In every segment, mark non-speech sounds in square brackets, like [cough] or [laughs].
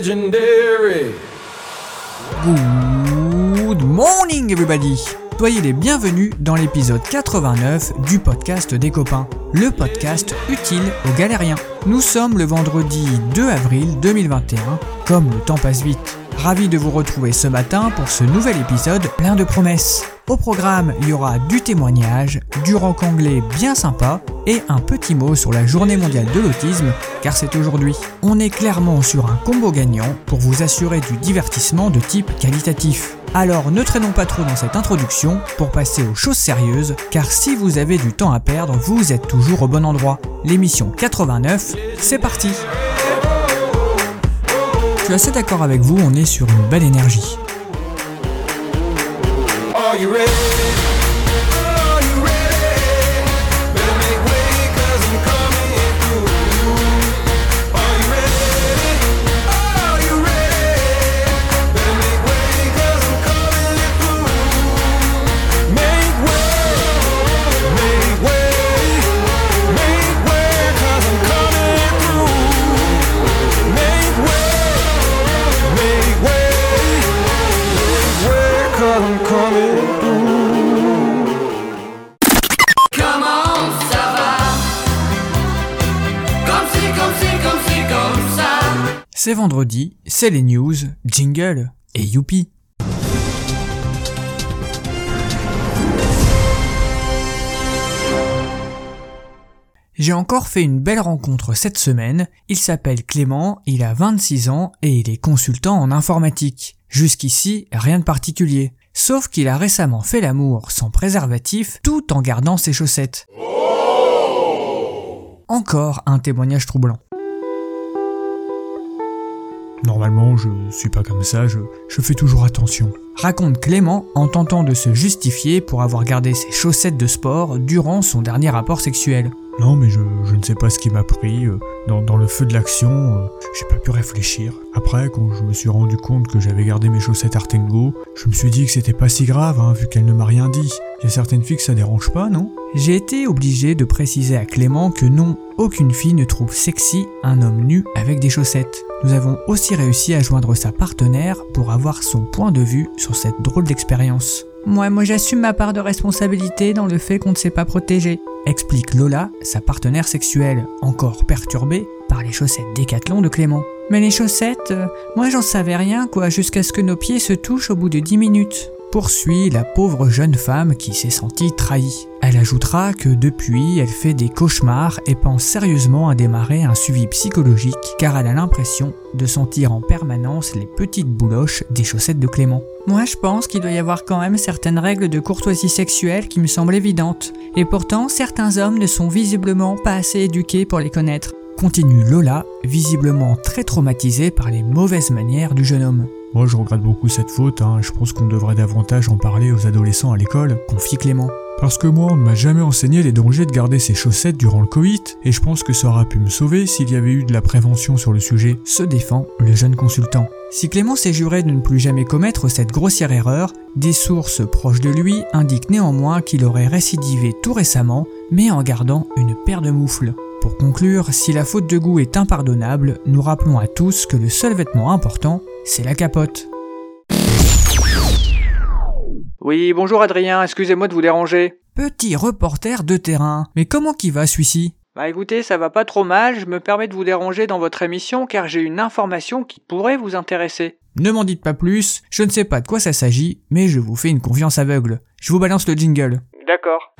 legendary. Good morning everybody Soyez les bienvenus dans l'épisode 89 du podcast des copains, le podcast utile aux galériens. Nous sommes le vendredi 2 avril 2021, comme le temps passe vite. Ravi de vous retrouver ce matin pour ce nouvel épisode plein de promesses. Au programme, il y aura du témoignage, du rock anglais bien sympa et un petit mot sur la journée mondiale de l'autisme, car c'est aujourd'hui. On est clairement sur un combo gagnant pour vous assurer du divertissement de type qualitatif. Alors ne traînons pas trop dans cette introduction pour passer aux choses sérieuses, car si vous avez du temps à perdre, vous êtes toujours au bon endroit. L'émission 89, c'est parti Je suis assez d'accord avec vous, on est sur une belle énergie. Are you ready? Vendredi, c'est les news, jingle et youpi. J'ai encore fait une belle rencontre cette semaine. Il s'appelle Clément, il a 26 ans et il est consultant en informatique. Jusqu'ici, rien de particulier. Sauf qu'il a récemment fait l'amour sans préservatif tout en gardant ses chaussettes. Encore un témoignage troublant. Normalement, je suis pas comme ça, je, je fais toujours attention. raconte Clément en tentant de se justifier pour avoir gardé ses chaussettes de sport durant son dernier rapport sexuel. Non, mais je, je ne sais pas ce qui m'a pris. euh, Dans, dans le feu de l'action, euh, j'ai pas pu réfléchir. Après, quand je me suis rendu compte que j'avais gardé mes chaussettes Artengo, je me suis dit que c'était pas si grave, hein, vu qu'elle ne m'a rien dit. Il y a certaines filles que ça dérange pas, non? J'ai été obligé de préciser à Clément que non, aucune fille ne trouve sexy un homme nu avec des chaussettes. Nous avons aussi réussi à joindre sa partenaire pour avoir son point de vue sur cette drôle d'expérience. Moi, moi j'assume ma part de responsabilité dans le fait qu'on ne s'est pas protégé, explique Lola, sa partenaire sexuelle, encore perturbée par les chaussettes décathlon de Clément. Mais les chaussettes, euh, moi j'en savais rien quoi, jusqu'à ce que nos pieds se touchent au bout de 10 minutes. Poursuit la pauvre jeune femme qui s'est sentie trahie. Elle ajoutera que depuis, elle fait des cauchemars et pense sérieusement à démarrer un suivi psychologique car elle a l'impression de sentir en permanence les petites bouloches des chaussettes de Clément. Moi, je pense qu'il doit y avoir quand même certaines règles de courtoisie sexuelle qui me semblent évidentes. Et pourtant, certains hommes ne sont visiblement pas assez éduqués pour les connaître. Continue Lola, visiblement très traumatisée par les mauvaises manières du jeune homme. Moi, je regrette beaucoup cette faute, hein. je pense qu'on devrait davantage en parler aux adolescents à l'école. Confie Clément. Parce que moi, on ne m'a jamais enseigné les dangers de garder ses chaussettes durant le Covid, et je pense que ça aurait pu me sauver s'il y avait eu de la prévention sur le sujet. Se défend le jeune consultant. Si Clément s'est juré de ne plus jamais commettre cette grossière erreur, des sources proches de lui indiquent néanmoins qu'il aurait récidivé tout récemment, mais en gardant une paire de moufles. Pour conclure, si la faute de goût est impardonnable, nous rappelons à tous que le seul vêtement important, c'est la capote. Oui, bonjour Adrien, excusez-moi de vous déranger. Petit reporter de terrain. Mais comment qui va celui-ci? Bah écoutez, ça va pas trop mal, je me permets de vous déranger dans votre émission car j'ai une information qui pourrait vous intéresser. Ne m'en dites pas plus, je ne sais pas de quoi ça s'agit, mais je vous fais une confiance aveugle. Je vous balance le jingle. D'accord.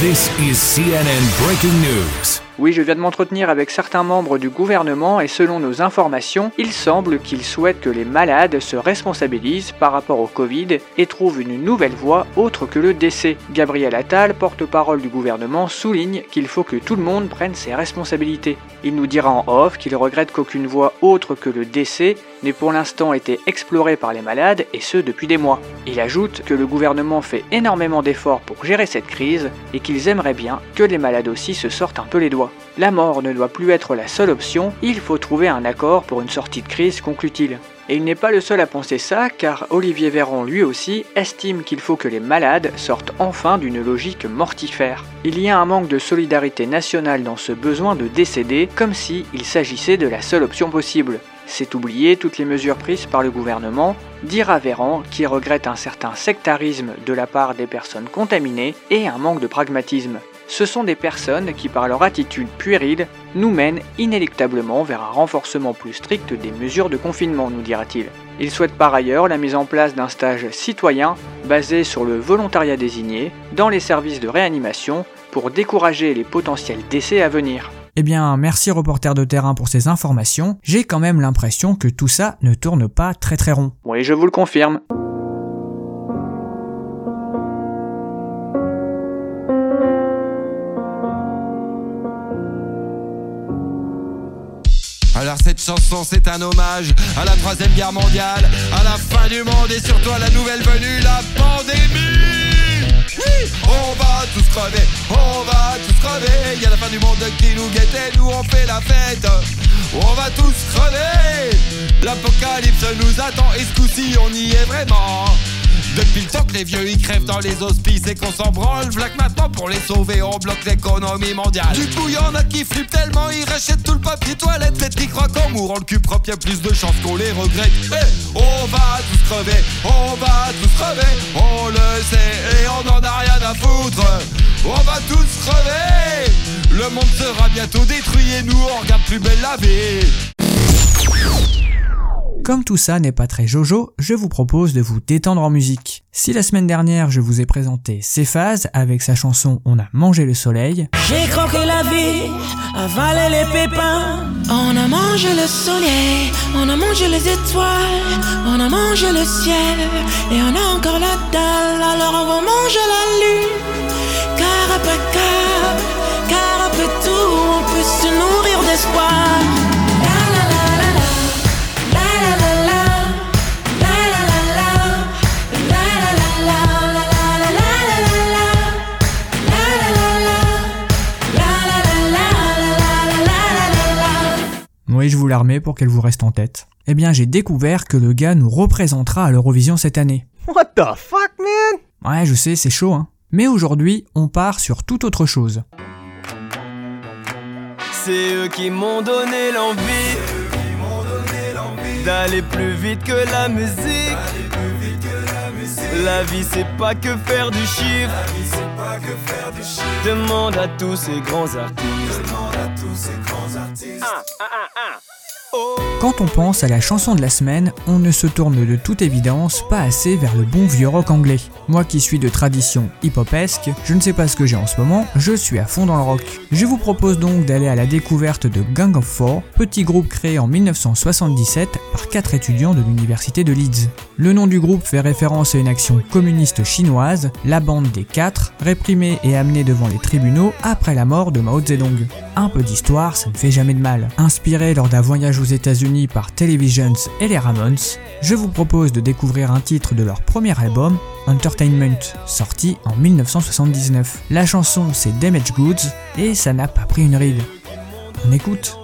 This is CNN Breaking News. Oui, je viens de m'entretenir avec certains membres du gouvernement et selon nos informations, il semble qu'ils souhaitent que les malades se responsabilisent par rapport au Covid et trouvent une nouvelle voie autre que le décès. Gabriel Attal, porte-parole du gouvernement, souligne qu'il faut que tout le monde prenne ses responsabilités. Il nous dira en off qu'il regrette qu'aucune voie autre que le décès n'ait pour l'instant été explorée par les malades et ce depuis des mois. Il ajoute que le gouvernement fait énormément d'efforts pour gérer cette crise et qu'ils aimeraient bien que les malades aussi se sortent un peu les doigts. La mort ne doit plus être la seule option, il faut trouver un accord pour une sortie de crise, conclut-il. Et il n'est pas le seul à penser ça, car Olivier Véran lui aussi estime qu'il faut que les malades sortent enfin d'une logique mortifère. Il y a un manque de solidarité nationale dans ce besoin de décéder, comme si il s'agissait de la seule option possible. c'est oublier toutes les mesures prises par le gouvernement, dira Véran qui regrette un certain sectarisme de la part des personnes contaminées et un manque de pragmatisme. Ce sont des personnes qui, par leur attitude puérile, nous mènent inéluctablement vers un renforcement plus strict des mesures de confinement, nous dira-t-il. Il souhaite par ailleurs la mise en place d'un stage citoyen basé sur le volontariat désigné dans les services de réanimation pour décourager les potentiels décès à venir. Eh bien, merci reporter de terrain pour ces informations. J'ai quand même l'impression que tout ça ne tourne pas très très rond. Oui, je vous le confirme. Chanson c'est un hommage à la troisième guerre mondiale, à la fin du monde et surtout à la nouvelle venue, la pandémie. Oui, on va tous crever, on va tous crever. Il y a la fin du monde qui nous guette et nous on fait la fête. On va tous crever. L'apocalypse nous attend et ce coup-ci on y est vraiment. Depuis le temps que les vieux ils crèvent dans les hospices et qu'on s'en branle, vlac maintenant pour les sauver, on bloque l'économie mondiale. Du coup, y'en a qui flippent tellement, ils rachètent tout le papier toilette, peut-être qu'ils croient qu'en mourant le cul propre, y a plus de chances qu'on les regrette. Eh, on va tous crever, on va tous crever, on le sait et on en a rien à foutre. On va tous crever, le monde sera bientôt détruit et nous on regarde plus belle la vie. Comme tout ça n'est pas très jojo, je vous propose de vous détendre en musique. Si la semaine dernière je vous ai présenté Céphase avec sa chanson On a mangé le soleil, J'ai croqué la vie, avalé les pépins. On a mangé le soleil, on a mangé les étoiles, on a mangé le ciel, et on a encore la dalle. Alors on va manger la lune, car après car, car après tout, on peut se nourrir d'espoir. Oui je vous la remets pour qu'elle vous reste en tête. Eh bien j'ai découvert que le gars nous représentera à l'Eurovision cette année. What the fuck, man? Ouais je sais c'est chaud hein. Mais aujourd'hui on part sur toute autre chose. C'est eux qui m'ont donné l'envie d'aller plus vite que la musique. La vie c'est pas que faire du chiffre. Demande à tous ces grands artistes. Quand on pense à la chanson de la semaine, on ne se tourne de toute évidence pas assez vers le bon vieux rock anglais. Moi qui suis de tradition hip-hopesque, je ne sais pas ce que j'ai en ce moment, je suis à fond dans le rock. Je vous propose donc d'aller à la découverte de Gang of Four, petit groupe créé en 1977 par quatre étudiants de l'université de Leeds. Le nom du groupe fait référence à une action communiste chinoise, la bande des quatre, réprimée et amenée devant les tribunaux après la mort de Mao Zedong. Un peu d'histoire, ça ne fait jamais de mal. Inspiré lors d'un voyage aux États-Unis par Televisions et les Ramones, je vous propose de découvrir un titre de leur premier album, Entertainment, sorti en 1979. La chanson c'est Damage Goods et ça n'a pas pris une ride. On écoute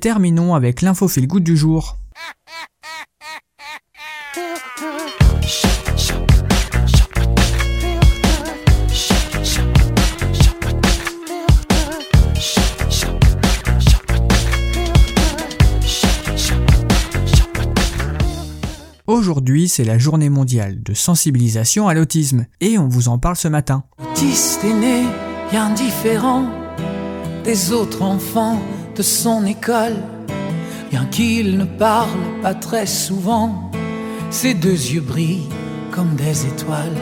terminons avec l'info fil good du jour. Aujourd'hui, c'est la journée mondiale de sensibilisation à l'autisme et on vous en parle ce matin. L'autiste est né bien différent des autres enfants son école. Bien qu'il ne parle pas très souvent, ses deux yeux brillent comme des étoiles.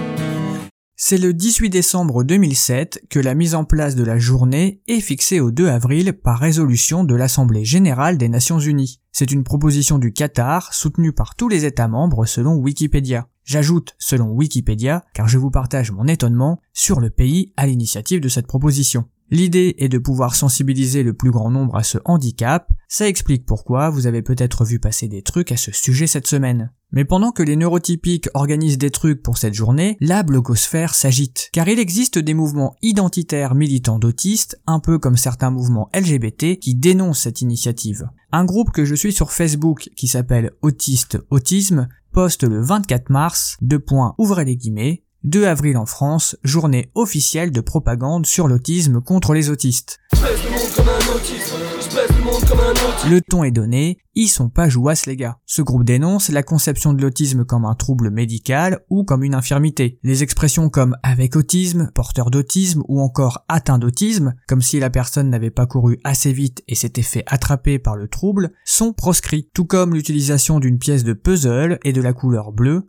C'est le 18 décembre 2007 que la mise en place de la journée est fixée au 2 avril par résolution de l'Assemblée générale des Nations Unies. C'est une proposition du Qatar soutenue par tous les États membres selon Wikipédia. J'ajoute selon Wikipédia car je vous partage mon étonnement sur le pays à l'initiative de cette proposition. L'idée est de pouvoir sensibiliser le plus grand nombre à ce handicap, ça explique pourquoi vous avez peut-être vu passer des trucs à ce sujet cette semaine. Mais pendant que les neurotypiques organisent des trucs pour cette journée, la blogosphère s'agite. Car il existe des mouvements identitaires militants d'autistes, un peu comme certains mouvements LGBT, qui dénoncent cette initiative. Un groupe que je suis sur Facebook qui s'appelle Autiste Autisme poste le 24 mars, deux points ouvrez les guillemets, 2 avril en France, journée officielle de propagande sur l'autisme contre les autistes. Le ton est donné, ils sont pas jouasses les gars. Ce groupe dénonce la conception de l'autisme comme un trouble médical ou comme une infirmité. Les expressions comme avec autisme, porteur d'autisme ou encore atteint d'autisme, comme si la personne n'avait pas couru assez vite et s'était fait attraper par le trouble, sont proscrits, tout comme l'utilisation d'une pièce de puzzle et de la couleur bleue.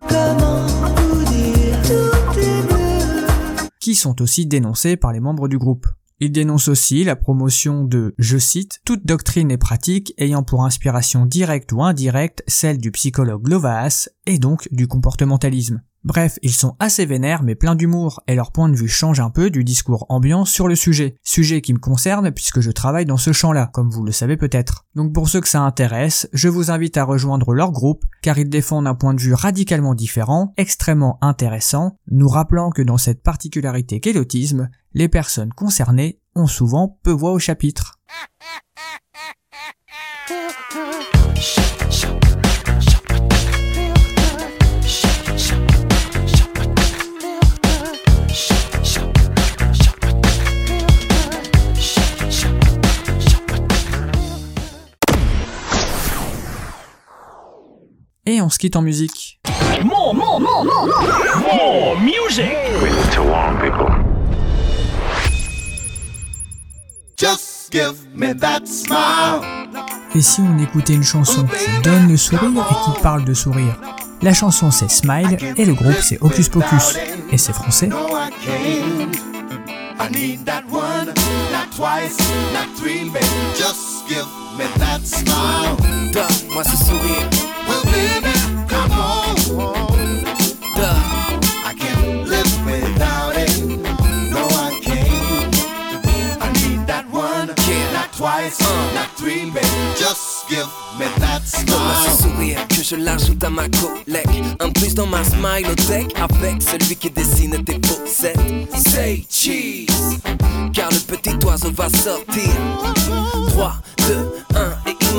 Qui sont aussi dénoncés par les membres du groupe. Il dénonce aussi la promotion de, je cite, toute doctrine et pratique ayant pour inspiration directe ou indirecte celle du psychologue Lovaas et donc du comportementalisme. Bref, ils sont assez vénères mais pleins d'humour et leur point de vue change un peu du discours ambiant sur le sujet. Sujet qui me concerne puisque je travaille dans ce champ-là, comme vous le savez peut-être. Donc pour ceux que ça intéresse, je vous invite à rejoindre leur groupe car ils défendent un point de vue radicalement différent, extrêmement intéressant, nous rappelant que dans cette particularité qu'est l'autisme, les personnes concernées ont souvent peu voix au chapitre. [laughs] Et on se quitte en musique. Just give me that smile. Et si on écoutait une chanson qui donne le sourire et qui parle de sourire? La chanson c'est Smile et le groupe c'est Hocus Pocus. Et c'est français. No, I can't. I need that one, not twice, not three, baby. Just give me that smile. Donne-moi ce sourire. Well, baby, come on. Donne. I can't live without it. No, I can't. I need that one, Yeah. not twice, not three, baby. Just give me that Donne-moi ce smile. sourire que je l'ajoute à ma collègue. Un plus dans ma smile au deck avec celui qui dessine tes faussettes. Say cheese, car le petit oiseau va sortir. 3,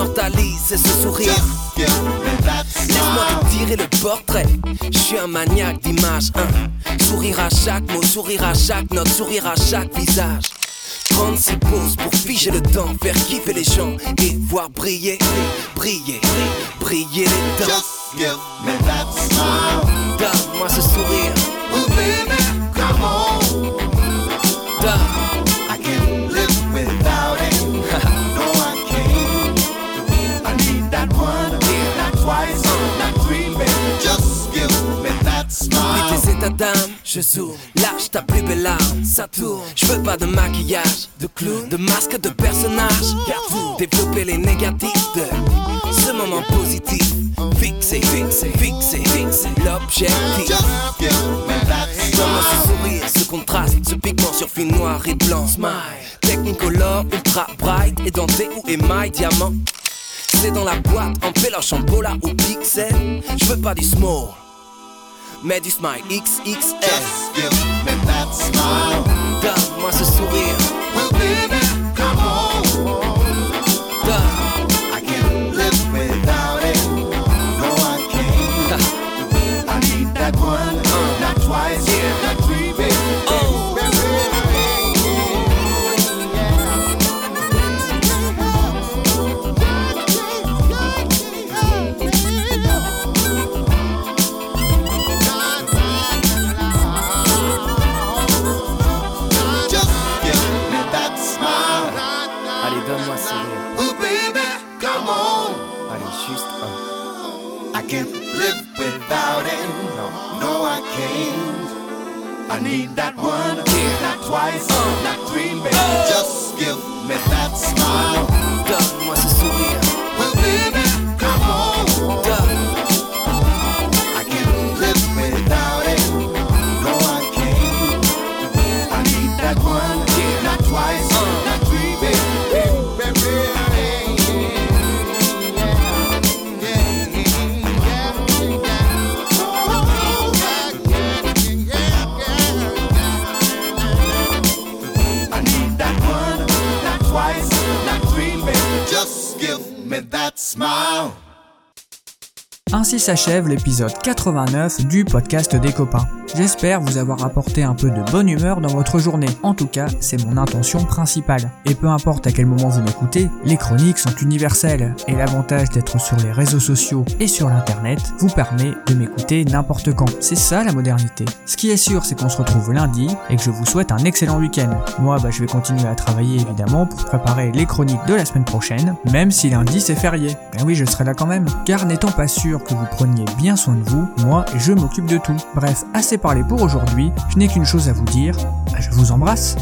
2, 1 et immortalise ce sourire. Laisse-moi smile. te tirer le portrait. Je suis un maniaque d'image. hein. Sourire à chaque mot, sourire à chaque note, sourire à chaque visage. 36 pauses pour figer le temps, faire kiffer les gens et voir briller, briller, briller les dents. Just give me that smile. Donne-moi ce sourire. Baby, je zoome, lâche ta plus belle arme, ça tourne. Je veux pas de maquillage, de clown, de masque de personnage. Car vous développez les négatifs de ce moment positif. Fixé, fixé, fixé, fixé, l'objectif. Donne-moi ce sourire, ce contraste, ce pigment sur fil noir et blanc. Smile, technicolor, ultra bright, édenté ou émail diamant. C'est dans la boîte, en péloche, en pola ou pixel. Je veux pas du small, mais du smile XXL. Just give me that smile. Donne-moi ce sourire. Well, s'achève l'épisode 89 du podcast des copains. J'espère vous avoir apporté un peu de bonne humeur dans votre journée. En tout cas, c'est mon intention principale. Et peu importe à quel moment vous m'écoutez, les chroniques sont universelles. Et l'avantage d'être sur les réseaux sociaux et sur l'internet vous permet de m'écouter n'importe quand. C'est ça la modernité. Ce qui est sûr, c'est qu'on se retrouve lundi et que je vous souhaite un excellent week-end. Moi, bah, je vais continuer à travailler évidemment pour préparer les chroniques de la semaine prochaine, même si lundi c'est férié. Ben oui, je serai là quand même. Car n'étant pas sûr que vous preniez bien soin de vous, moi, je m'occupe de tout. Bref, assez parlé pour aujourd'hui. Je n'ai qu'une chose à vous dire. Je vous embrasse.